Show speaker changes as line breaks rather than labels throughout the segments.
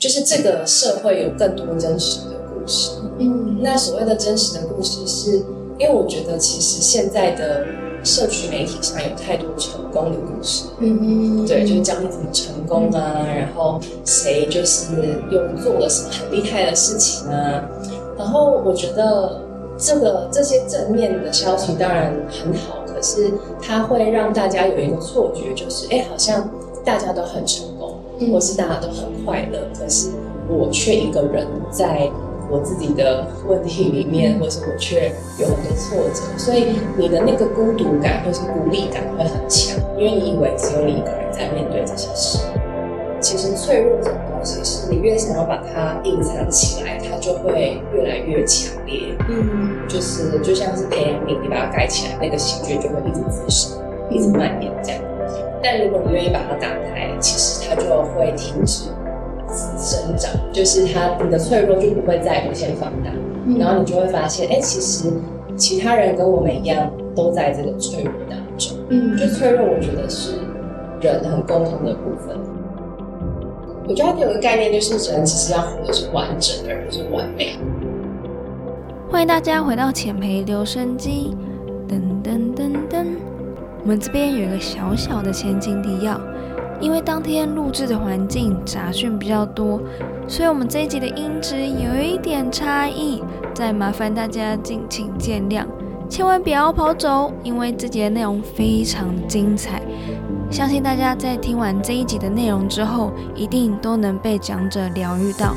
就是这个社会有更多真实的故事。
嗯，
那所谓的真实的故事是，因为我觉得其实现在的社群媒体上有太多成功的故事。
嗯
对，就是教你怎么成功啊，然后谁就是又做了什么很厉害的事情啊。然后我觉得这个这些正面的消息当然很好，可是它会让大家有一个错觉，就是哎，好像大家都很成或是大家都很快乐，可是我却一个人在。我自己的问题里面，或是我却有很多挫折，所以你的那个孤独感或是孤立感会很强，因为你以为只有你一个人在面对这些事。其实脆弱这种东西，是你越想要把它隐藏起来，它就会越来越强烈。
嗯
就是就像是培养皿，你把它盖起来，那个细菌就会一直滋生，一直蔓延这样。但如果你愿意把它打开，其实它就会停止生长，就是它你的脆弱就不会再无限放大，然后你就会发现，哎、其实其他人跟我们一样，都在这个脆弱当中。
嗯
就脆弱，我觉得是人很共同的部分。我觉得它有一个概念，就是人其实要活的是完整，而不是完美。
欢迎大家回到浅培留声机，噔噔噔噔。我们这边有一个小小的前情提要，因为当天录制的环境杂讯比较多，所以我们这一集的音质有一点差异，再麻烦大家敬请见谅。千万不要跑走，因为这集的内容非常精彩，相信大家在听完这一集的内容之后，一定都能被讲者疗愈到。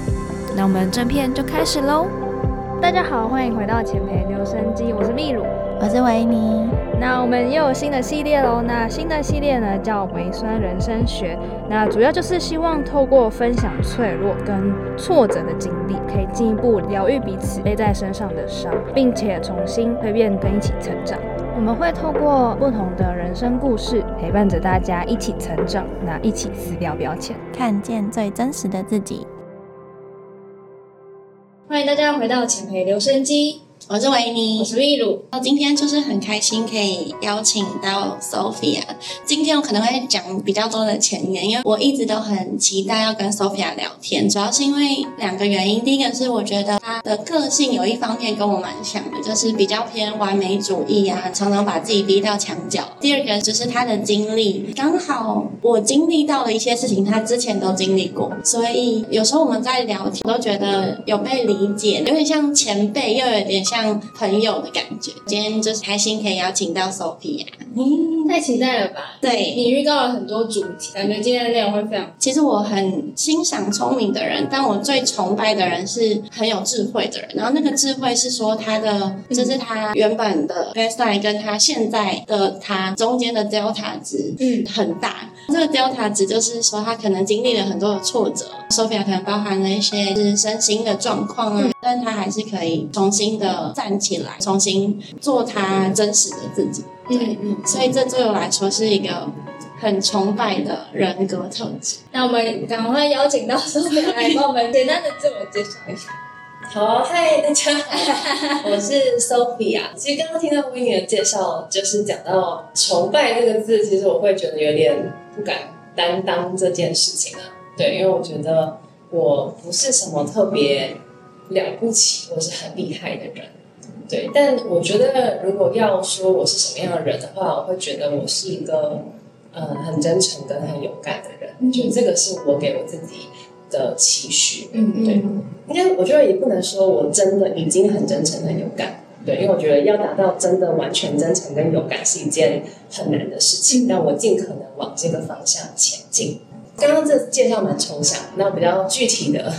那我们正片就开始喽。大家好，欢迎回到浅培留声机，我是秘鲁。
我是维尼。
那我们又有新的系列喽。那新的系列呢叫微酸人生学，那主要就是希望透过分享脆弱跟挫折的经历，可以进一步疗愈彼此背在身上的伤，并且重新蜕变跟一起成长。我们会透过不同的人生故事，陪伴着大家一起成长，那一起撕掉标签。
看见最真实的自己。
欢迎大家回到浅培留声机，
我是维尼，
我是秘鲁。
那今天就是很开心可以邀请到 Sophia。今天我可能会讲比较多的前言，因为我一直都很期待要跟 Sophia 聊天，主要是因为两个原因。第一个是我觉得她的个性有一方面跟我蛮像的，就是比较偏完美主义啊，常常把自己逼到墙角。第二个就是她的经历，刚好我经历到的一些事情，她之前都经历过，所以有时候我们在聊天都觉得有被理解，有点像前辈，又有点像朋友的感觉。今天就是开心可以邀请到 Sophia 嗯。
太期待了吧？
对，
你预告了很多主题，感觉今天的内容会非常
其实我很欣赏聪明的人，但我最崇拜的人是很有智慧的人。然后那个智慧是说他的，就是他原本的 baseline 跟他现在的他中间的 delta 值，
嗯
很大。这个 delta 值就是说他可能经历了很多的挫折，Sophia 可能包含了一些是身心的状况啊，但他还是可以重新的站起来，重新做他真实的自己。对，
嗯
所以这对我来说是一个很崇拜的人格特质。
那我们赶快邀请到 Sophia 来帮我们简单的自我介绍一下。
好，嗨，大家好，我是 Sophia。其实刚刚听到 Winnie 的介绍，就是讲到崇拜这个字，其实我会觉得有点不敢担当这件事情啊。对，因为我觉得我不是什么特别了不起或是很厉害的人。对，但我觉得如果要说我是什么样的人的话，我会觉得我是一个呃很真诚跟很勇敢的人。就这个是我给我自己的期许。
嗯
对，应该我觉得也不能说我真的已经很真诚、很勇敢，对，因为我觉得要达到真的完全真诚跟勇敢是一件很难的事情，但我尽可能往这个方向前进。刚刚这介绍蛮抽象，那比较具体的，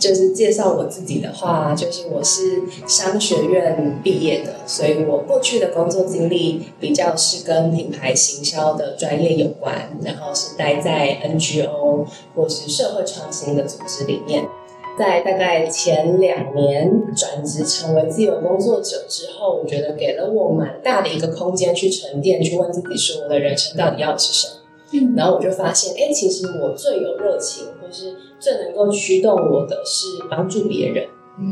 就是介绍我自己的话，就是我是商学院毕业的，所以我过去的工作经历比较是跟品牌行销的专业有关，然后是待在 NGO 或是社会创新的组织里面。在大概前两年转职成为自由工作者之后，我觉得给了我蛮大的一个空间去沉淀，去问自己说我的人生到底要的是什么。
嗯
然后我就发现，哎，其实我最有热情，最能够驱动我的是帮助别人。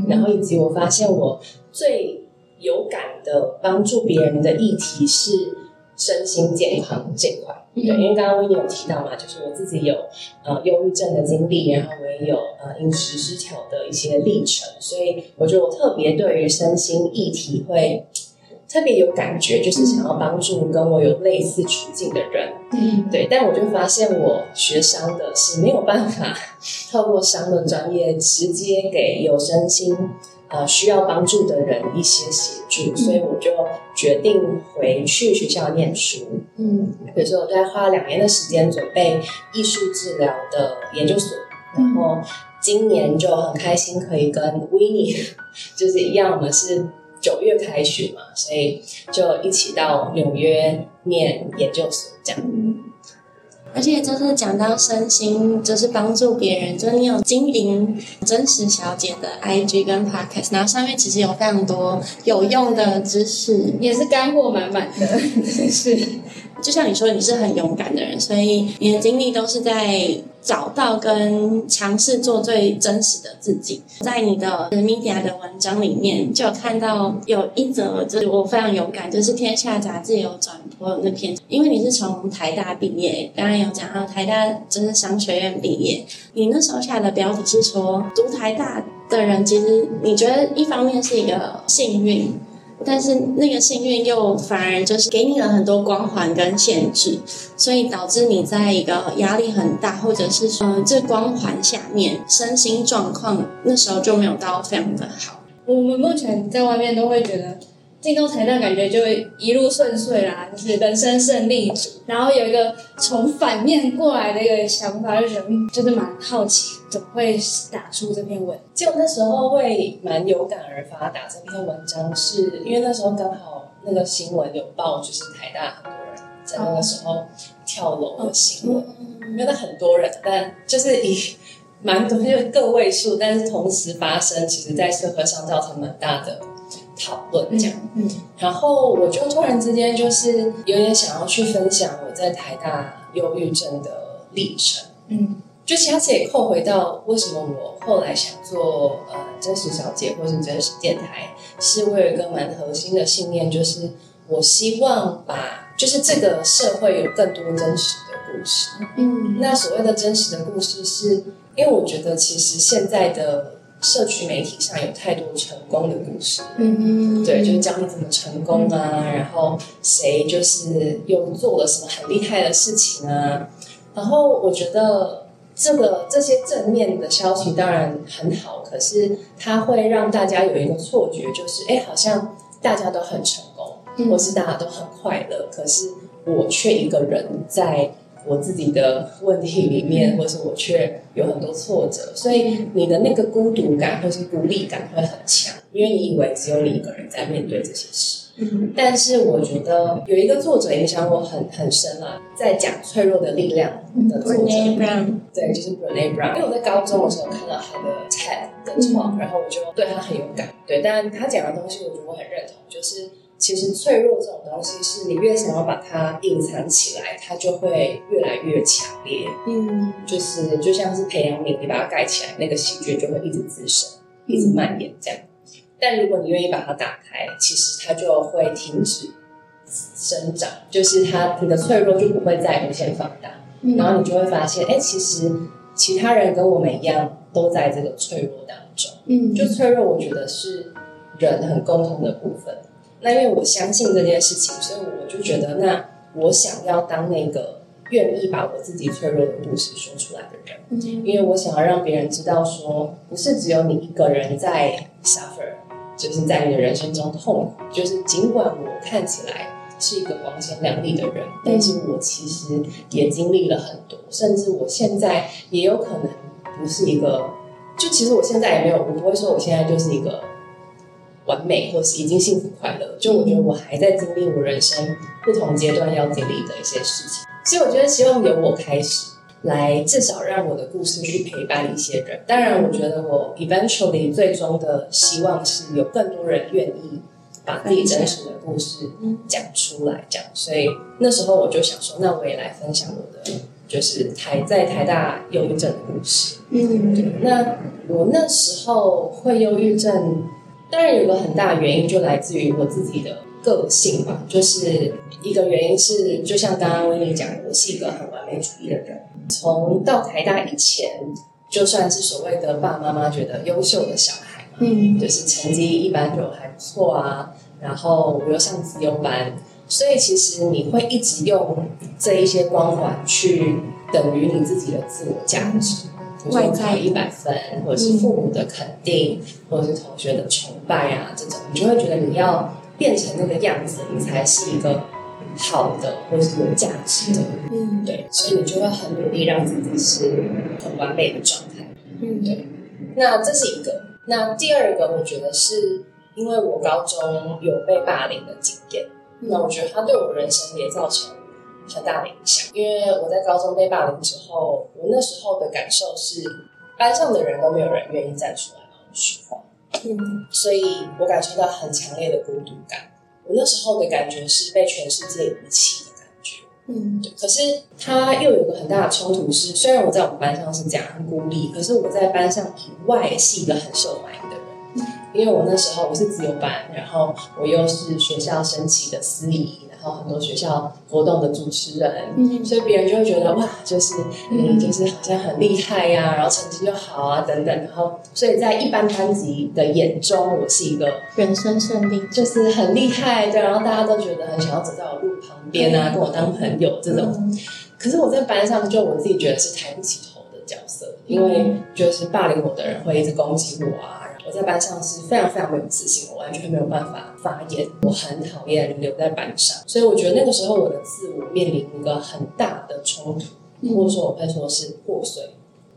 然后以及我发现我最有感的帮助别人的议题是身心健康这块。对，因为刚刚 n 有提到嘛，就是我自己有呃忧郁症的经历，然后我也有呃饮食失调的一些历程，所以我觉得我特别对于身心议题会特别有感觉，就是想要帮助跟我有类似处境的人。
嗯，
对，但我就发现我学商的是没有办法透过商的专业直接给有身心呃需要帮助的人一些协助，所以我就决定回去学校念书。
嗯。
比如说，我大概花了两年的时间准备艺术治疗的研究所，然后今年就很开心可以跟 w i n n i e 就是一样，我们是九月开学嘛，所以就一起到纽约念研究所这样。
而且就是讲到身心，就是帮助别人，就是你有经营真实小姐的 IG 跟 Podcast，然后上面其实有非常多有用的知识，
也是干货满满的，是
就像你说，你是很勇敢的人，所以你的经历都是在找到跟尝试做最真实的自己。在你的 media 的文章里面，就有看到有一则，就是我非常有感，就是《天下》杂志有转播那篇，因为你是从台大毕业，刚刚有讲到台大就是商学院毕业，你那时候下的标题是说，读台大的人其实你觉得一方面是一个幸运。但是那个幸运又反而就是给你了很多光环跟限制，所以导致你在一个压力很大，或者是说、这光环下面身心状况那时候就没有到非常的好。
我们目前在外面都会觉得进到台大感觉就会一路顺遂啦，就是人生胜利组。然后有一个从反面过来的一个想法，就是嗯就是蛮好奇怎么会打出这篇文。
就那时候会蛮有感而发打这篇文章，是因为那时候刚好那个新闻有报，就是台大很多人在那个时候跳楼的新闻，没有那很多人，但就是以蛮多就是个位数，但是同时发生，其实在社会上造成蛮大的讨论这样。
嗯
然后我就突然之间就是有点想要去分享我在台大忧郁症的历程。
嗯
就其实也扣回到为什么我后来想做呃真实小姐或是真实电台，是我有一个蛮核心的信念，就是我希望把就是这个社会有更多真实的故事。
嗯
那所谓的真实的故事是，因为我觉得其实现在的社区媒体上有太多成功的故事，
嗯。
对，就是教你怎么成功啊，然后谁就是又做了什么很厉害的事情啊，然后我觉得这个这些正面的消息当然很好，可是它会让大家有一个错觉，就是哎，好像大家都很成功，
嗯。
或是大家都很快乐，可是我却一个人在我自己的问题里面，或是我却有很多挫折，所以你的那个孤独感或是孤立感会很强，因为你以为只有你一个人在面对这些事。
嗯
但是我觉得有一个作者影响我很很深啊，在讲脆弱的力量的作者对，就是 Brene Brown。因为我在高中的时候看到他的 TED 的 talk，、然后我就对他很有感。对，但他讲的东西，我觉得我很认同，就是其实脆弱这种东西，是你越想要把它隐藏起来，它就会越来越强烈。
嗯
就是就像是培养皿，你把它盖起来，那个细菌就会一直滋生，一直蔓延这样。但如果你愿意把它打开，其实它就会停止生长，就是它你的脆弱就不会再无限放大，然后你就会发现，哎，其实其他人跟我们一样，都在这个脆弱当中。
嗯
就脆弱，我觉得是人很共同的部分。那因为我相信这件事情，所以我就觉得，那我想要当那个愿意把我自己脆弱的故事说出来的人，
嗯
因为我想要让别人知道说，不是只有你一个人在 suffer，就是在你的人生中痛苦。就是尽管我看起来是一个光鲜亮丽的人，但是我其实也经历了很多，甚至我现在也有可能不是一个，就其实我现在也没有，我不会说我现在就是一个完美或是已经幸福快乐，就我觉得我还在经历我人生不同阶段要经历的一些事情，所以我觉得希望由我开始。来，至少让我的故事去陪伴一些人。当然，我觉得我 eventually 最终的希望是有更多人愿意把自己真实的故事讲出来，这样。所以那时候我就想说，那我也来分享我的，就是台在台大忧郁症的故事。
嗯
那我那时候会忧郁症，当然有个很大的原因就来自于我自己的个性吧，就是一个原因是，就像刚刚威尼讲的，我是一个很完美主义的人。从到台大以前，就算是所谓的爸爸妈妈觉得优秀的小孩嘛，
嗯
就是成绩一般就还不错啊，然后我又上自优班，所以其实你会一直用这一些光环去等于你自己的自我价值。比如说
外在
考一百分，或者是父母的肯定，或者是同学的崇拜啊，这种你就会觉得你要变成那个样子，你才是一个好的，或者是有价值的。
嗯
对，所以你就会很努力让自己是很完美的状态。
嗯
对那这是一个。那第二个，我觉得是因为我高中有被霸凌的经验，那我觉得它对我人生也造成很大的影响。因为我在高中被霸凌之后，我那时候的感受是，班上的人都没有人愿意站出来帮我说话，
嗯
所以我感受到很强烈的孤独感。我那时候的感觉是被全世界遗弃的感觉。
嗯
对，可是他又有个很大的冲突是，虽然我在我们班上是这样很孤立，可是我在班上以外是一个很受欢迎的人。因为我那时候我是自由班，然后我又是学校升旗的司仪，然后很多学校活动的主持人，
嗯。
所以别人就会觉得哇，就是嗯，就是好像很厉害呀、然后成绩又好啊等等，然后所以在一般班级的眼中，我是一个
人生胜利
就是很厉害对，然后大家都觉得很想要走在我路旁边啊，跟我当朋友这种。可是我在班上，就我自己觉得是抬不起头的角色，因为就是霸凌我的人会一直攻击我啊。然后我在班上是非常非常没有自信，我完全没有办法发言，我很讨厌留在班上，所以我觉得那个时候我的自我面临一个很大的冲突，或者说我会说是破碎，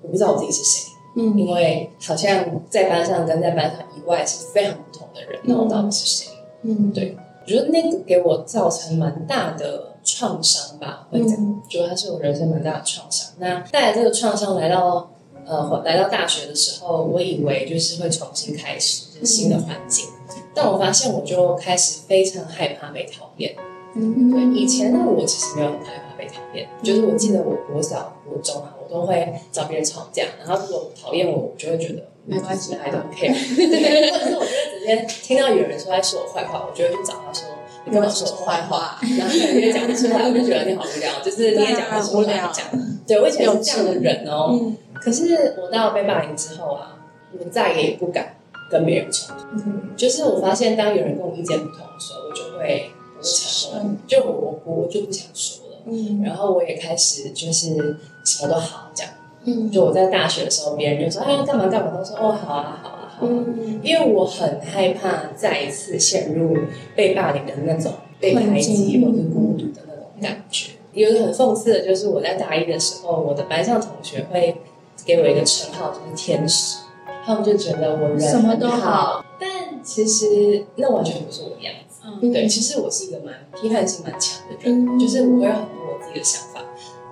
我不知道我自己是谁。
嗯
因为好像在班上跟在班上以外是非常不同的人，那我到底是谁？
嗯
对我觉得那个给我造成蛮大的创伤吧，会这样，
嗯
觉得它是我人生蛮大的创伤。那带来这个创伤来到呃来到大学的时候，我以为就是会重新开始，就是新的环境，但我发现我就开始非常害怕被讨厌。
嗯
对，以前的我其实没有很害怕被讨厌，就是我记得我国小、国中啊，我都会找别人吵架，然后如果讨厌我，我就会觉得
没关系
，I don't care。对，或者是我就会直接听到有人说在说我坏话，我就会去找他说你跟我说我坏话，然后你也讲不出来，我就觉得你好无聊，就是你也讲不出来讲。对我以前是这样的人哦，
嗯
可是我到被霸凌之后啊，我再也不敢跟别人冲突。
嗯
就是我发现，当有人跟我意见不同的时候，我就会我会沉默，就我我我就不想说了。
嗯
然后我也开始就是什么都好这样。
嗯
就我在大学的时候，别人就说哎干嘛干嘛，都说哦好啊好啊好啊。
嗯
因为我很害怕再一次陷入被霸凌的那种被排挤或者孤独的那种感觉。有一个很讽刺的，就是我在大一的时候，我的班上同学会给我一个称号，就是天使。他们就觉得我人
什么都
很
好
好，但其实那完全不是我的样子。
嗯
对，其实我是一个蛮批判性蛮强的人，
嗯
就是我会有很多我自己的想法。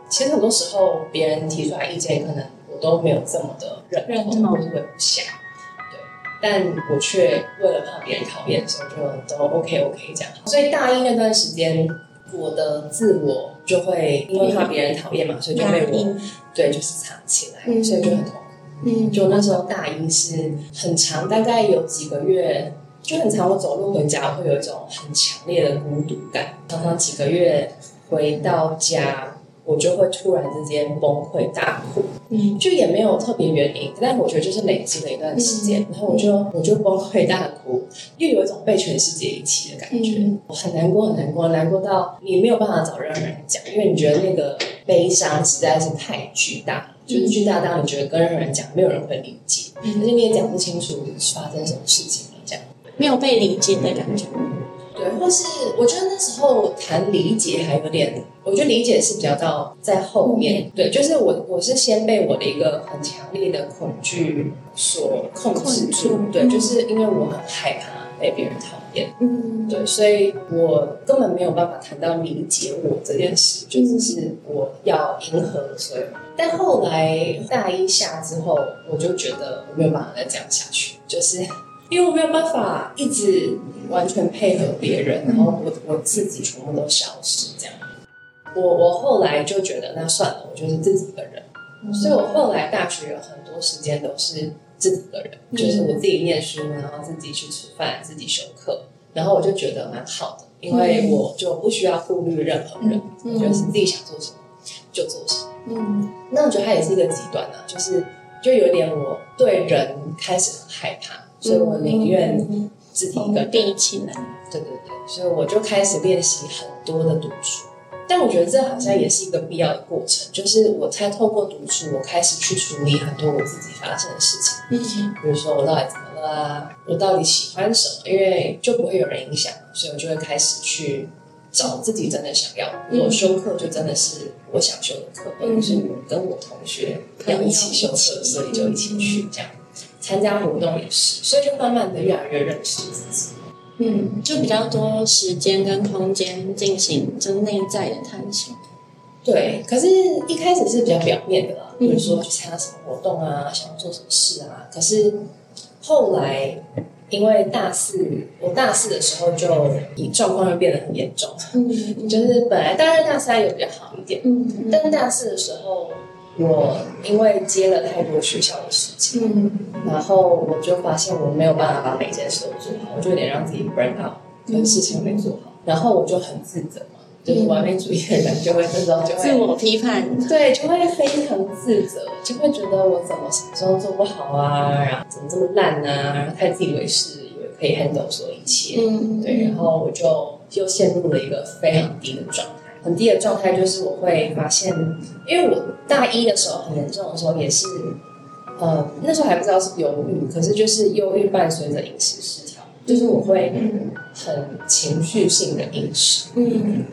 其实很多时候别人提出来意见，可能我都没有这么的认同，我就会不想。对，但我却为了怕别人讨厌，所以就都 OK OK 这样。所以大一那段时间，我的自我就会因为怕别人讨厌嘛，所以就被我对就是藏起来，
嗯
所以就很。
嗯。
就那时候大一是很长，大概有几个月，就很长。我走路回家会有一种很强烈的孤独感，常常几个月回到家，我就会突然之间崩溃大哭，
嗯。
就也没有特别原因，但我觉得就是累积了一段时间，然后我就我就崩溃大哭，又有一种被全世界遗弃的感觉，
嗯。
我很难过，很难过，难过到你没有办法找任何人讲，因为你觉得那个悲伤实在是太巨大，就是巨大到你觉得跟任何人讲，没有人会理解，而且你也讲不清楚发生什么事情了，这样。
没有被理解的感觉。
对，或是我觉得那时候谈理解还有点，我觉得理解是比较到在后面。对，就是我我是先被我的一个很强烈的恐惧所控制住
制，
对，
嗯
就是因为我很害怕被别人讨厌，
嗯。
对，所以我根本没有办法谈到理解我这件事，就只是我要迎合所有。但后来大一下之后，我就觉得我没有办法再这样下去，就是因为我没有办法一直完全配合别人，然后我我自己全部都消失这样。我我后来就觉得那算了，我就是自己一个人，所以我后来大学有很多时间都是自己一个人，就是我自己念书，然后自己去吃饭，自己修课，然后我就觉得蛮好的，因为我就不需要顾虑任何人，就是自己想做什么就做什么。
嗯
那我觉得它也是一个极端啊，就是就有点我对人开始很害怕，所以我宁愿自己一个
封
人。
闭起来。
对对对，所以我就开始练习很多的读书。但我觉得这好像也是一个必要的过程，就是我才透过读书，我开始去处理很多我自己发生的事情，
嗯
比如说我到底怎么了啊，我到底喜欢什么，因为就不会有人影响，所以我就会开始去找自己真的想要。
嗯
我修课就真的是我想修的课，或者是我跟我同学要一起修课，所以就一起去这样。参加活动也是，所以就慢慢的越来越认识自己。
嗯，就比较多时间跟空间进行就内在的探索。
对，可是一开始是比较表面的啦，
嗯
比如说去参加什么活动啊，想要做什么事啊。可是后来因为大四，我大四的时候就状况又变得很严重，
嗯
就是本来大二大三有比较好一点，
嗯
但是大四的时候，我因为接了太多学校的事情，
嗯。
然后我就发现我没有办法把每件事都做好，我就有点让自己 burn out，跟事情没做好，然后我就很自责嘛，就是完美主义的人就会这时候就会
自我批判。
对，就会非常自责，就会觉得我怎么什么时候做不好啊，然后怎么这么烂啊，然后太自以为是，以为可以 handle 所有一切，
嗯。
对，然后我就又陷入了一个非常低的状态。很低的状态就是我会发现，因为我大一的时候很严重的时候也是，呃，那时候还不知道是忧郁，可是就是忧郁伴随着饮食失调，就是我会很情绪性的饮食，
嗯。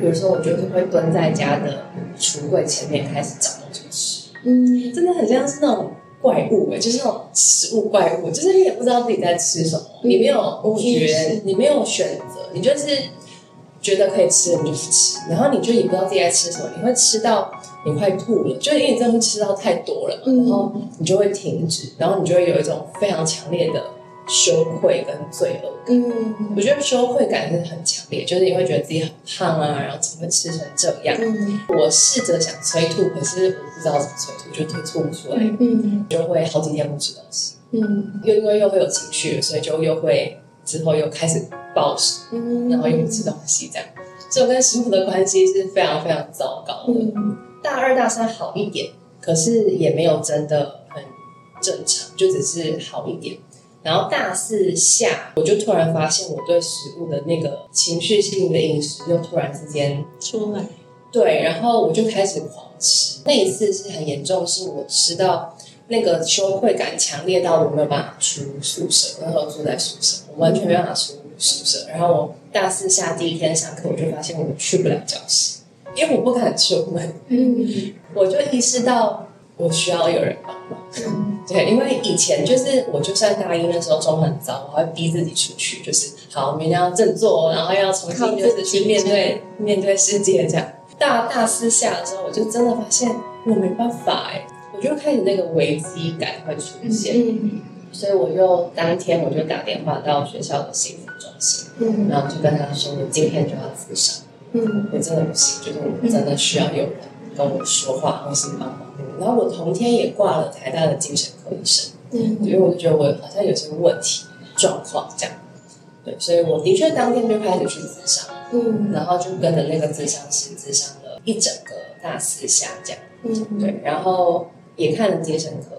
比如说我就是会蹲在家的橱柜前面开始找东西吃，
嗯。
真的很像是那种怪物哎、就是那种食物怪物，就是你也不知道自己在吃什么，你没有觉，你没有选择，你就是觉得可以吃，你就去吃，然后你就也不知道自己在吃什么，你会吃到你快吐了，就是因为你真的会吃到太多了然后你就会停止，然后你就会有一种非常强烈的羞愧跟罪恶感。
嗯。
我觉得羞愧感是很强烈，就是你会觉得自己很胖啊，然后怎么会吃成这样？
嗯。
我试着想催吐，可是我不知道怎么催吐，就吐吐不出来，
嗯。
就会好几天不吃东西，
嗯。
又因为又会有情绪，所以就又会之后又开始暴食，
嗯
然后又不吃东西，这样，所以我跟食物的关系是非常非常糟糕的。
嗯
大二大三好一点，可是也没有真的很正常，就只是好一点。然后大四下，我就突然发现我对食物的那个情绪性的饮食又突然之间
出来。
对，然后我就开始狂吃。那一次是很严重，是我吃到那个羞愧感强烈到我没有办法出宿舍。那时候住在宿舍，我完全没办法出宿舍。然后我大四下第一天上课，我就发现我去不了教室，因为我不敢出门。
嗯
我就意识到我需要有人帮忙。
嗯
对，因为以前就是我就算大一那时候状况很糟，我还会逼自己出去，就是好明天要振作，然后要重新就是去面对 面对世界这样。大大四下的时候，我就真的发现我没办法哎，我就开始那个危机感会出现，
嗯
所以我就当天我就打电话到学校的幸福中心，
嗯
然后就跟他说我今天就要自杀。
嗯
我真的不行，就是我真的需要有人跟我说话或是帮忙。然后我同天也挂了台大的精神科医生，
嗯
因为我就觉得我好像有些问题状况这样。对，所以我的确当天就开始去自杀，
嗯
然后就跟着那个自商师自商了一整个大四下这样。
嗯
对，然后也看了精神科，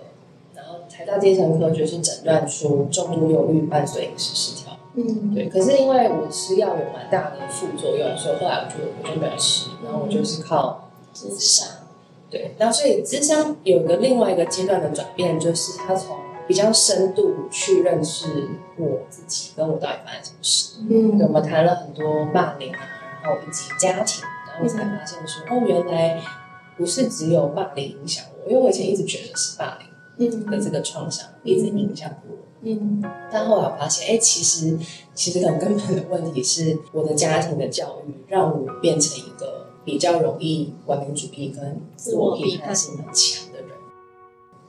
然后才到精神科就是诊断出重度忧郁伴随饮食失调。
嗯
对，可是因为我吃药有蛮大的副作用，所以后来我就我就没有吃，然后我就是靠自杀。对，然后所以智商有一个另外一个阶段的转变，就是他从比较深度去认识我自己，跟我到底发生什么事。
嗯
对，我们谈了很多霸凌啊，然后以及家庭，然后我才发现说，哦，原来不是只有霸凌影响我，因为我以前一直觉得是霸凌的这个创伤一直影响我。
嗯。
但后来我发现，哎、其实其实很根本的问题是我的家庭的教育让我变成一个比较容易完美主义跟自我批判性很强的人，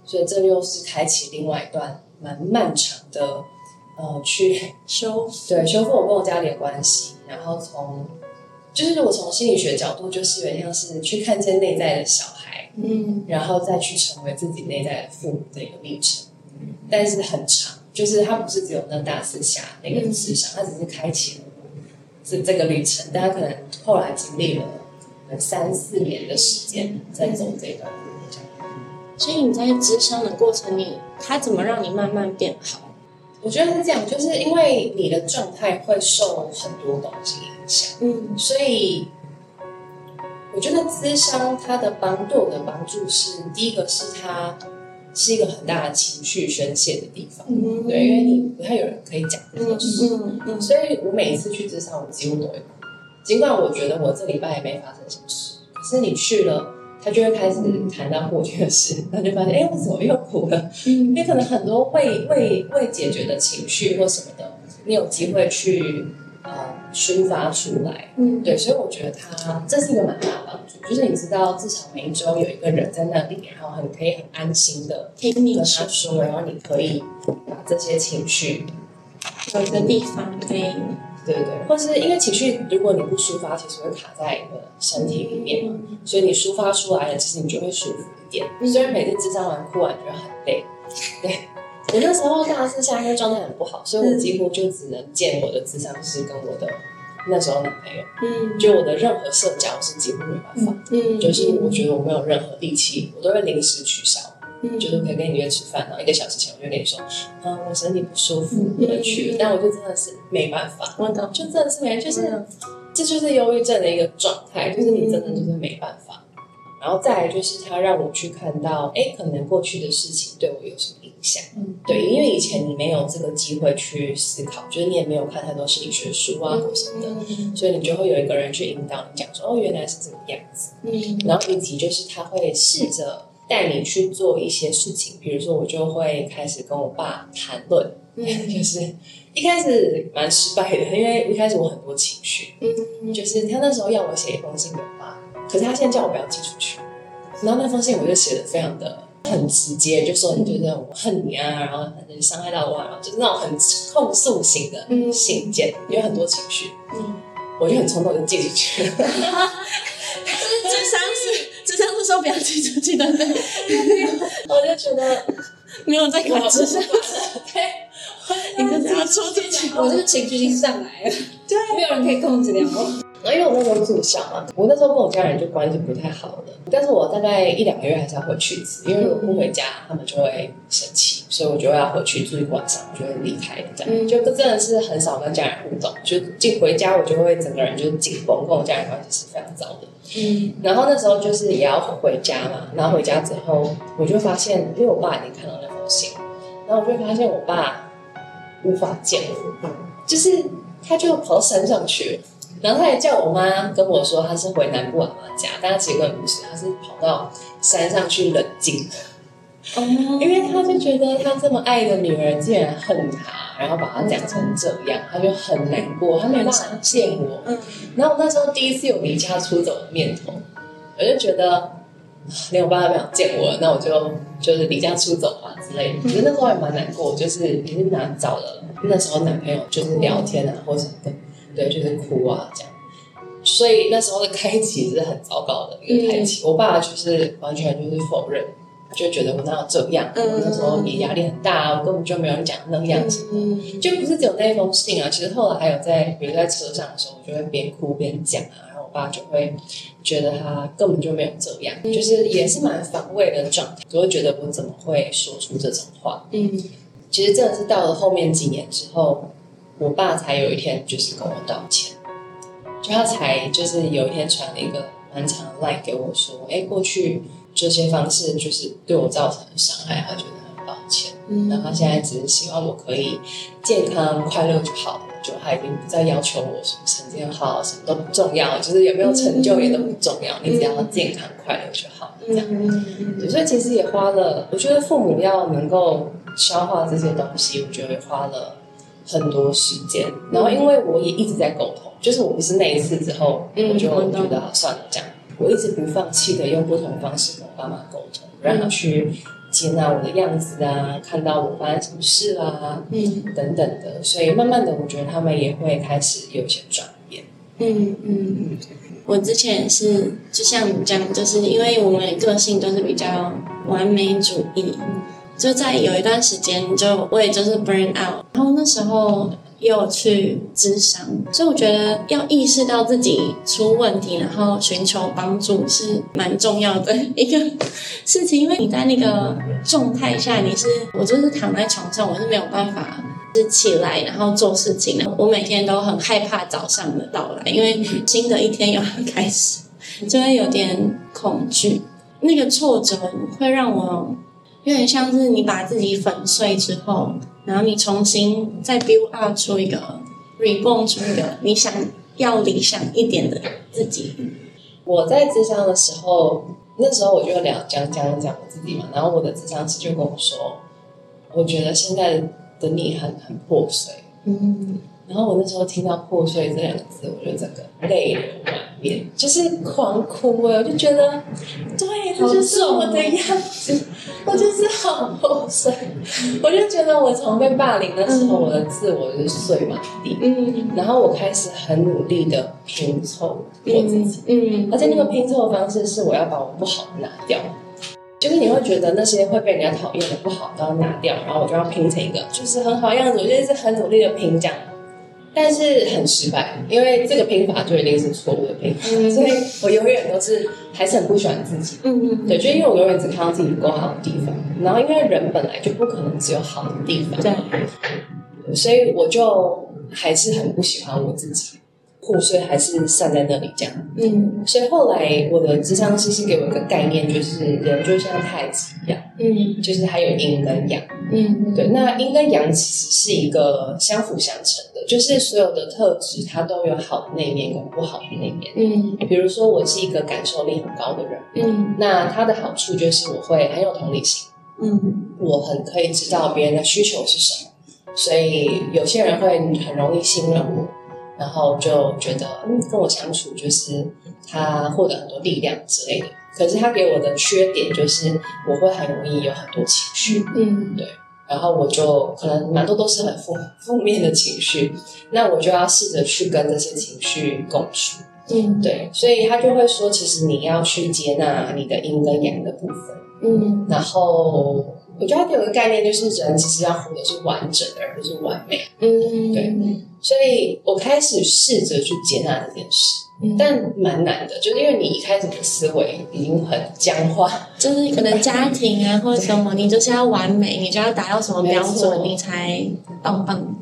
所以这又是开启另外一段蛮漫长的呃去
修
对修复我跟我家里的关系，然后从就是我从心理学角度，就是有点像是去看见内在的小孩，
嗯。
然后再去成为自己内在的父母的一个历程，但是很长，就是它不是只有那大四下那个智商，它只是开启了这这个旅程，大家可能后来经历了三四年的时间在走这段路，这样。
所以你在智商的过程里，他怎么让你慢慢变好？
我觉得是这样，就是因为你的状态会受很多东西影响，
嗯。
所以我觉得咨商它的帮对我的帮助是，第一个是它是一个很大的情绪宣泄的地方，
嗯
对，因为你不太有人可以讲这
嗯
件事，
嗯嗯
所以我每一次去咨商，我几乎都会哭，尽管我觉得我这礼拜也没发生什么事，可是你去了。他就会开始谈到过去的事，他就发现，哎、我怎么又哭了？因为可能很多未未未解决的情绪或什么的，你有机会去呃抒发出来。
嗯。
对，所以我觉得它这是一个蛮大的帮助，就是你知道至少每一周有一个人在那里，然后很可以很安心的
听你说
他说，然后你可以把这些情绪，
有一个地方可以，
对对对，或是因为情绪如果你不抒发，其实会卡在你的身体里面嘛，所以你抒发出来了，其实你就会舒服一点。虽然每次智商完哭完觉得很累，对我那时候大四下因为状态很不好，所以我几乎就只能见我的智商师跟我的那时候男朋友，
嗯
就我的任何社交是几乎没办法，
嗯
就是我觉得我没有任何力气，我都会临时取消。
嗯
就是可以跟你约吃饭，然后一个小时前我就跟你说，嗯，我身体不舒服，
嗯
不能去了。但我就真的是没办法，
我懂，
就真的是没，就是这就是忧郁症的一个状态，就是你真的就是没办法。然后再来就是他让我去看到，哎，可能过去的事情对我有什么影响？
嗯
对，因为以前你没有这个机会去思考，就是你也没有看太多心理学书啊或什么的，
嗯
所以你就会有一个人去引导你讲说，哦，原来是这个样子。
嗯
然后以及就是他会试着带你去做一些事情，比如说我就会开始跟我爸谈论，
嗯
就是一开始蛮失败的，因为一开始我很多情绪，
嗯
就是他那时候要我写一封信给我爸，可是他现在叫我不要寄出去，然后那封信我就写的非常的很直接，就说你就是我恨你啊，然后反正伤害到我啊，然后就是那种很控诉型的
嗯
信件，有很多情绪，
嗯，
我就很冲动就寄出去了。
智商是智商是说不要寄出去，对不对？
我就觉得
没有在管智商，
对，
你就是要说出去。
我这个情绪已经上来了，对，没有人可以控制了我。
然后因为我那时候住校嘛，我那时候跟我家人就关系不太好的，但是我大概一两个月还是要回去一次，因为我不回家，他们就会生气，所以我就要回去住一个晚上，我就会离开这样，
嗯。
就真的是很少跟家人互动，就进回家我就会整个人就是紧绷，跟我家人关系是非常糟的。
嗯。
然后那时候就是也要回家嘛，然后回家之后，我就发现，因为我爸已经看到那封信，然后我就发现我爸无法见我，就是他就跑到山上去了，然后他也叫我妈跟我说他是回南部阿妈家，但他其实根本不是，他是跑到山上去冷静，
哦，
因为他就觉得他这么爱的女儿竟然恨他，然后把他讲成这样，他就很难过，他没办法见我，
嗯。
然后我那时候第一次有离家出走的念头，我就觉得啊连我爸都不想见我，那我就就是离家出走吧之类的。可是那时候也蛮难过，就是也是拿找了那时候男朋友就是聊天啊或什么的，对，就是哭啊这样。所以那时候的开启是很糟糕的一个开启，我爸就是完全就是否认，就觉得我哪有这样，
嗯。
我那时候也压力很大啊，我根本就没有讲那样子。
嗯
就不是只有那一封信啊，其实后来还有在，比如在车上的时候，我就会边哭边讲啊，然后我爸就会觉得他根本就没有这样，就是也是蛮防卫的状态，就会觉得我怎么会说出这种话？
嗯。
其实真的是到了后面几年之后，我爸才有一天就是跟我道歉，就他才就是有一天传了一个蛮长的 line 给我说，哎，过去这些方式就是对我造成的伤害，他觉得很抱歉。
嗯
然后他现在只是希望我可以健康快乐就好了，就他已经不再要求我什么成绩好，什么都不重要，就是有没有成就也都不重要，你只要健康快乐就好了。这样，所以其实也花了，我觉得父母要能够消化这些东西，我觉得花了很多时间。然后因为我也一直在沟通，就是我不是那一次之后，
嗯
我就觉得啊算了这样，我一直不放弃的用不同方式跟我爸妈沟通，让他去接纳我的样子啊，看到我发生什么事啊，
嗯
等等的，所以慢慢的，我觉得他们也会开始有一些转变。
嗯嗯，我之前是，就像你讲，就是因为我们的个性都是比较完美主义，就在有一段时间，就我也就是 burn out，然后那时候也有去咨商，所以我觉得要意识到自己出问题，然后寻求帮助是蛮重要的一个事情，因为你在那个状态下，你是我就是躺在床上，我是没有办法。是起来，然后做事情的。我每天都很害怕早上的到来，因为新的一天又要开始，就会有点恐惧。那个挫折会让我有点像是你把自己粉碎之后，然后你重新再 build up 出一个 reborn 出一个你想要理想一点的自己。
我在智商的时候，那时候我就聊讲讲讲我自己嘛，然后我的智商师就跟我说，我觉得现在。的你很很破碎，嗯，然后我那时候听到“破碎”这两个字，我就整个泪流满面，就是狂哭哎！我就觉得，对，这就是我的样子，我就是好破碎。我就觉得我从被霸凌的时候，我的自我就是碎满地，嗯，然后我开始很努力的拼凑我自己，嗯，而且那个拼凑的方式是我要把我不好拿掉。就是你会觉得那些会被人家讨厌的不好都要拿掉，然后我就要拼成一个就是很好样子。我觉得是很努力的拼这样，但是很失败，因为这个拼法就一定是错误的拼法，所以我永远都是还是很不喜欢自己。嗯嗯，对，就因为我永远只看到自己不够好的地方，然后因为人本来就不可能只有好的地方，对，所以我就还是很不喜欢我自己。破碎还是散在那里这样，嗯，所以后来我的智商师是给我一个概念，就是人就像太极一样，嗯，就是还有阴跟阳，嗯，对，那阴跟阳其实是一个相辅相成的，就是所有的特质它都有好的那一面跟不好的那一面，嗯，比如说我是一个感受力很高的人，嗯，那它的好处就是我会很有同理心，嗯，我很可以知道别人的需求是什么，所以有些人会很容易信任我。然后就觉得，嗯，跟我相处就是他获得很多力量之类的。可是他给我的缺点就是，我会很容易有很多情绪，嗯，对。然后我就可能蛮多都是很负负面的情绪，那我就要试着去跟这些情绪共处，嗯，对。所以他就会说，其实你要去接纳你的阴跟阳的部分，嗯。然后我觉得他有个概念，就是人其实要活的是完整的，而不是完美，嗯，对。所以我开始试着去接纳这件事，但蛮难的，就是因为你一开始的思维已经很僵化，
就是可能家庭啊或者什么，你就是要完美，你就要达到什么标准，你才棒棒。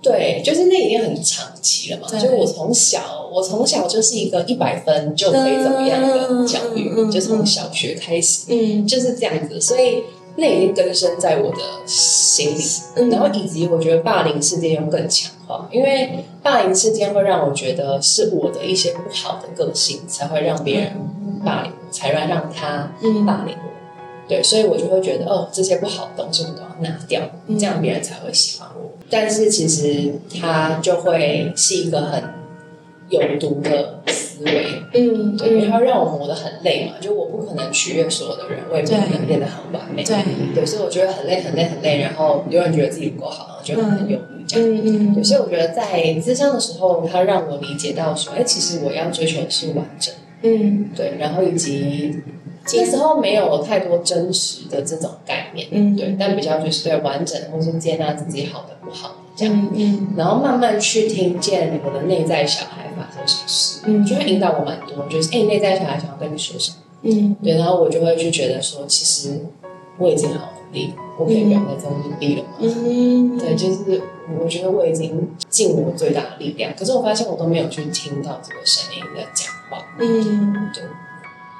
对，就是那已经很长期了嘛。就我从小，我从小就是一个一百分就可以怎么样的教育，就从小学开始，嗯，就是这样子，所以。那已经根深在我的心里，然后以及我觉得霸凌事件又更强化，因为霸凌事件会让我觉得是我的一些不好的个性才会让别人霸凌，才让让他霸凌我。对，所以我就会觉得哦，这些不好的东西我都要拿掉，这样别人才会喜欢我。但是其实他就会是一个很有毒的。思维，嗯，对，因为它让我磨得很累嘛，就我不可能取悦所有的人，我也不可能变得很完美，
对，
对，所以我觉得很累，很累，很累，然后有人觉得自己不够好，就很忧郁这样，嗯嗯，所以我觉得在自商的时候，他让我理解到说，哎，其实我要追求的是完整，嗯，对，然后以及那时候没有太多真实的这种概念，嗯，对，但比较就是对完整，或是接纳自己好的不好。这样，嗯，然后慢慢去听见我的内在小孩发生什么事，嗯，就会引导我蛮多，就是哎，内在小孩想要跟你说什么，嗯，对，然后我就会去觉得说，其实我已经好努力，我可以不要再这么努力了嘛，嗯，对，就是我觉得我已经尽我最大的力量，可是我发现我都没有去听到这个声音在讲话，嗯，对，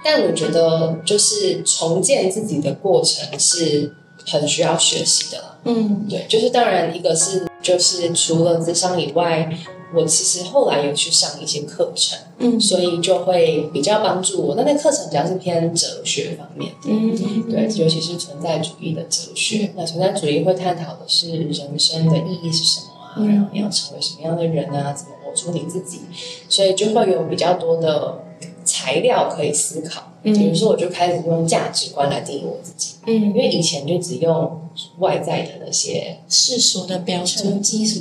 但我觉得就是重建自己的过程是很需要学习的，嗯，对，就是当然一个是。就是除了智商以外，我其实后来有去上一些课程，嗯，所以就会比较帮助我。那那课程主要是偏哲学方面的，嗯，对，尤其是存在主义的哲学。那存在主义会探讨的是人生的意义是什么啊？然后你要成为什么样的人啊？怎么活出你自己？所以就会有比较多的材料可以思考。比如说，我就开始用价值观来定义我自己，嗯，因为以前就只用外在的那些
世俗的标准、
基础，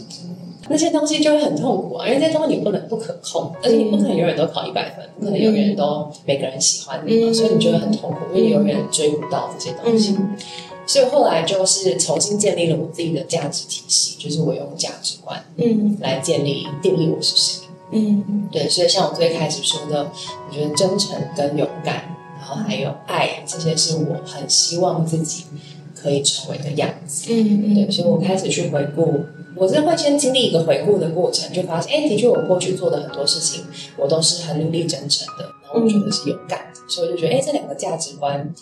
那些东西就会很痛苦啊，因为这些东西你不能不可控，而且你不可能永远都考一百分，不可能永远都每个人喜欢你嘛，所以你就会很痛苦，因为你永远追不到这些东西。所以后来就是重新建立了我自己的价值体系，就是我用价值观
嗯
来建立定义我是谁。
嗯
对，所以像我最开始说的，我觉得真诚跟勇敢，然后还有爱，这些是我很希望自己可以成为的样子。
嗯
对，所以我开始去回顾，我是会先经历一个回顾的过程，就发现，哎，的确我过去做的很多事情，我都是很努力真诚的，然后我觉得是勇敢的，所以我就觉得，哎，这两个价值观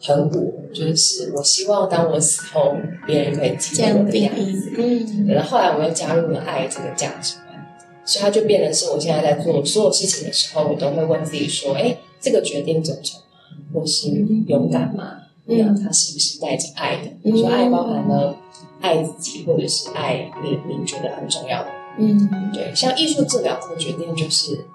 很我，就是我希望当我死后，别人可以记
这
得我的样子。
嗯
然后后来我又加入了爱这个价值观，所以它就变成是我现在在做所有事情的时候，我都会问自己说：哎，这个决定真诚吗？或是勇敢吗？
嗯
那它是不是带着爱的？
嗯
你说爱包含了爱自己，或者是爱你你觉得很重要的。
嗯
对，像艺术治疗这个决定，就是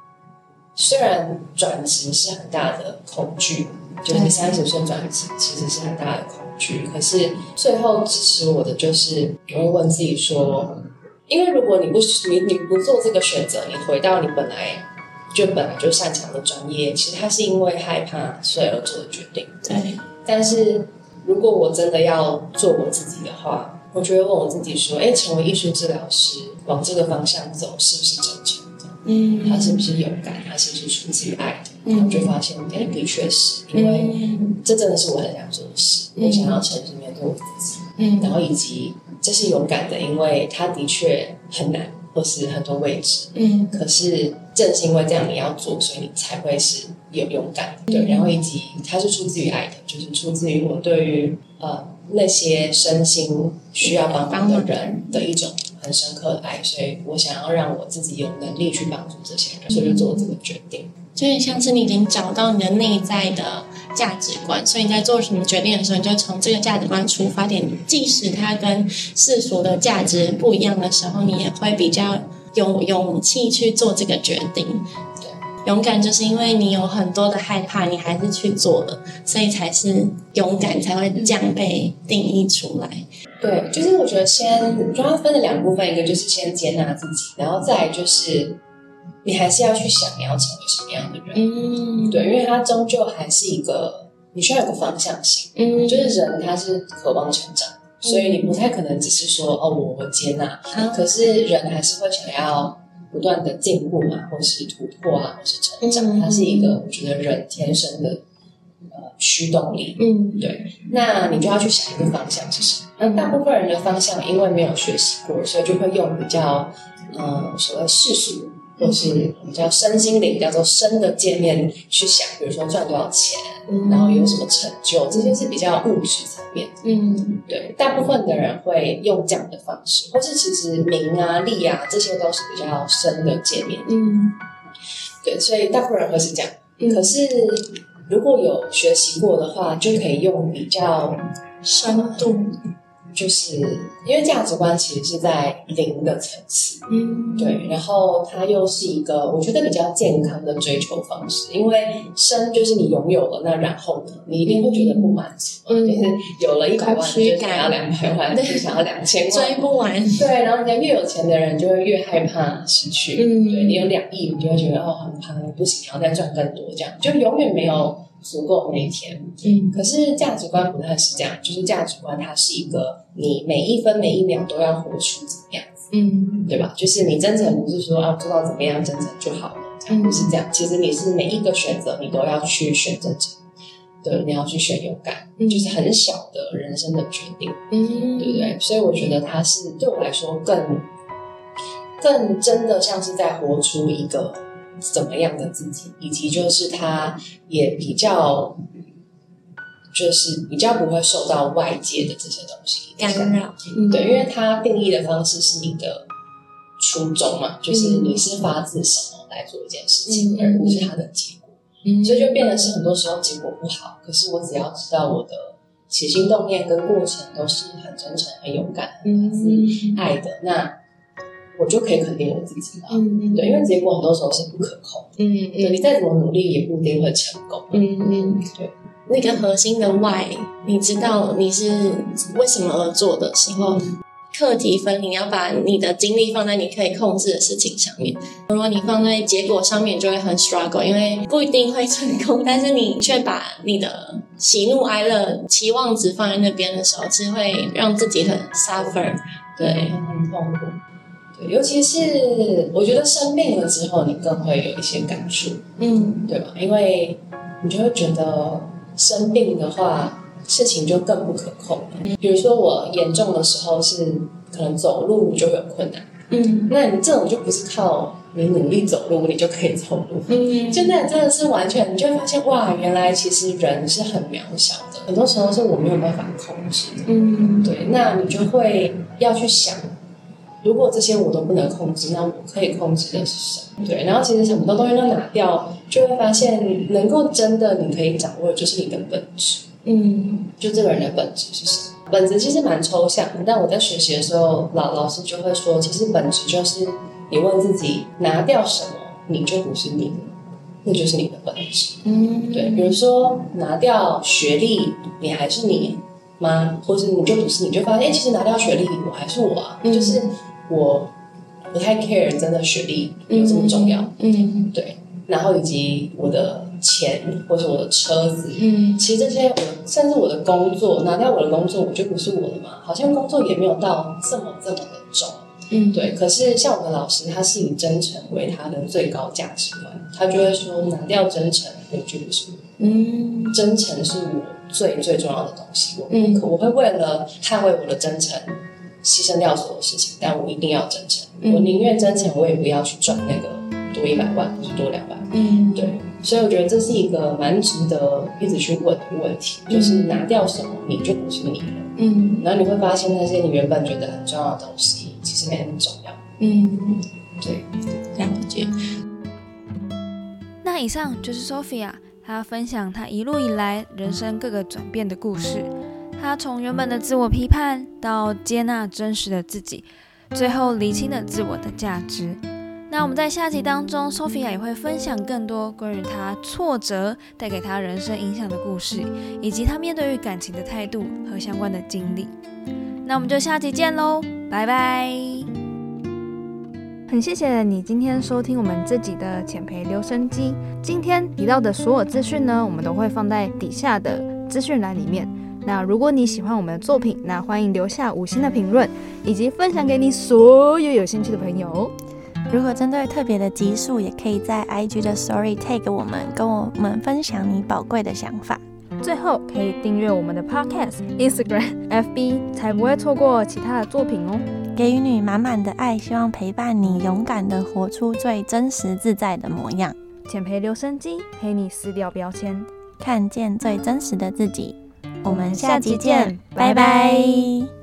虽然转职是很大的恐惧，就是
对
三十岁转职其实是很大的恐惧，可是最后支持我的就是我会问自己说，因为如果你不你你不做这个选择，你回到你本来就本来就擅长的专业，其实他是因为害怕所以而做的决定。
对，
但是如果我真的要做我自己的话，我就会问我自己说：，哎，成为艺术治疗师，往这个方向走，是不是真诚的？
嗯
他是不是勇敢？他是不是出自于爱的？
嗯
然后就发现，哎，的确是因为
嗯
这真的是我很想做的事，
嗯
我想要诚实面对我自己，
嗯
然后以及这是勇敢的，因为他的确很难，或是很多位置。
嗯
可是正是因为这样你要做，所以你才会是有勇敢，
嗯
对，然后以及它是出自于爱的，就是出自于我对于呃那些身心需要帮忙的人的一种很深刻的爱，所以我想要让我自己有能力去帮助这些人，所以就做这个决定。
就很像是你已经找到你的内在的价值观，所以你在做什么决定的时候，你就从这个价值观出发点，即使它跟世俗的价值不一样的时候，你也会比较有勇气去做这个决定。勇敢就是因为你有很多的害怕，你还是去做了，所以才是勇敢，才会这样被定义出来。
对，就是我觉得先，我觉得它分了两部分，一个就是先接纳自己，然后再就是你还是要去想你要成为什么样的人。
嗯，
对，因为它终究还是一个，你需要有个方向性。
嗯，
就是人他是渴望成长，所以你不太可能只是说哦，我我接纳，可是人还是会想要不断的进步嘛，或是突破啊，或是成长，
嗯
它是一个我觉得人天生的呃驱动力。
嗯
对，那你就要去想一个方向是什么。那大部分人的方向，因为没有学习过，所以就会用比较呃所谓世俗或是比较身心灵比较做深的界面去想，比如说赚多少钱，
嗯，
然后有什么成就，这些是比较物质层面。
嗯
对，大部分的人会用这样的方式，或是其实名啊、利啊，这些都是比较深的界面。
嗯
对，所以大部分人会是这样。
嗯
可是如果有学习过的话，就可以用比较
深度，
就是因为价值观其实是在零的层次，
嗯。
对，然后它又是一个我觉得比较健康的追求方式，因为生就是你拥有了，那然后呢，你一定会觉得不满足，
嗯。
就是有了一百万，
你
就想要两百万，就想要两千万，
追不完，
对，然后人家越有钱的人就会越害怕失去，
嗯。
对你有两亿，你就会觉得哦很怕，不行，然后再赚更多，这样就永远没有足够每天。
嗯
可是价值观不太是这样，就是价值观它是一个你每一分每一秒都要活出怎么样子，
嗯
对吧？就是你真诚不是说啊做到怎么样真诚就好了，这样
嗯
不是这样。其实你是每一个选择你都要去选真诚，对，你要去选勇敢，
嗯
就是很小的人生的决定。
嗯，
对不对？所以我觉得它是对我来说更更真的像是在活出一个怎么样的自己，以及就是他也比较就是比较不会受到外界的这些东西影
干
响。
扰，嗯
对，因为他定义的方式是你的初衷嘛，就是你是发自什么来做一件事情，
嗯
而不是它的结果。
嗯
所以就变得是很多时候结果不好，可是我只要知道我的起心动念跟过程都是很真诚、很勇敢、
嗯
很爱的，那我就可以肯定我自己了。
嗯
对，因为结果很多时候是不可控，
嗯
对你再怎么努力也不一定会成功。
嗯嗯，
对，
那个核心的 why，你知道你是为什么而做的时候，课题分离，你要把你的精力放在你可以控制的事情上面。如果你放在结果上面，就会很 struggle，因为不一定会成功，但是你却把你的喜怒哀乐期望值放在那边的时候，是会让自己很 suffer。对，
很痛苦。对，尤其是我觉得生病了之后，你更会有一些感触，
嗯
对吧？因为你就会觉得生病的话，事情就更不可控了。比如说我严重的时候是可能走路就会有困难，
嗯
那你这种就不是靠你努力走路你就可以走路，
嗯，
就那真的是完全，你就会发现哇，原来其实人是很渺小的，很多时候是我没有办法控制的。
嗯
对，那你就会要去想，如果这些我都不能控制，那我可以控制的是什么？对，然后其实很多东西都拿掉，就会发现能够真的你可以掌握的就是你的本质，
嗯
就这个人的本质是什么？本质其实蛮抽象的，但我在学习的时候，老老师就会说，其实本质就是你问自己，拿掉什么，你就不是你了，那就是你的本质。
嗯，
对，比如说拿掉学历，你还是你吗？或者你就不是，你就发现，哎、其实拿掉学历，我还是我啊，
嗯
就是我不太 care 真的学历有这么重要，
嗯
对。然后以及我的钱或者我的车子，
嗯
其实这些我甚至我的工作，拿掉我的工作，我就不是我的嘛，好像工作也没有到这么这么的重。
嗯，
对，可是像我的老师，他是以真诚为他的最高价值观，他就会说，拿掉真诚，我就不是我。
嗯
真诚是我最最重要的东西。我
嗯
可我会为了捍卫我的真诚，牺牲掉所有事情，但我一定要真诚。
嗯
我宁愿真诚，我也不要去赚那个多一百万或是多两百万。
嗯，
对，所以我觉得这是一个蛮值得一直去问的问题，就是拿掉什么，你就不是你了。
嗯
然后你会发现那些你原本觉得很重要的东西，其实没那么重要。
嗯，
对，
了解。
那以上就是 Sophia，她分享她一路以来人生各个转变的故事。他从原本的自我批判到接纳真实的自己，最后厘清了自我的价值。那我们在下集当中，Sophia 也会分享更多关于她挫折带给她人生影响的故事，以及她面对于感情的态度和相关的经历。那我们就下集见喽，拜拜。
很谢谢你今天收听我们这集的浅培留声机。今天提到的所有资讯呢，我们都会放在底下的资讯栏里面。那如果你喜欢我们的作品，那欢迎留下五星的评论，以及分享给你所有有兴趣的朋友哦。
如果针对特别的集数，也可以在 IG 的 Story tag 我们，跟我们分享你宝贵的想法。
最后可以订阅我们的 Podcast、Instagram、FB，才不会错过其他的作品哦。
给予你满满的爱，希望陪伴你勇敢的活出最真实自在的模样，
浅培留声机陪你撕掉标签。
看见最真实的自己。我们
下期见，
拜拜。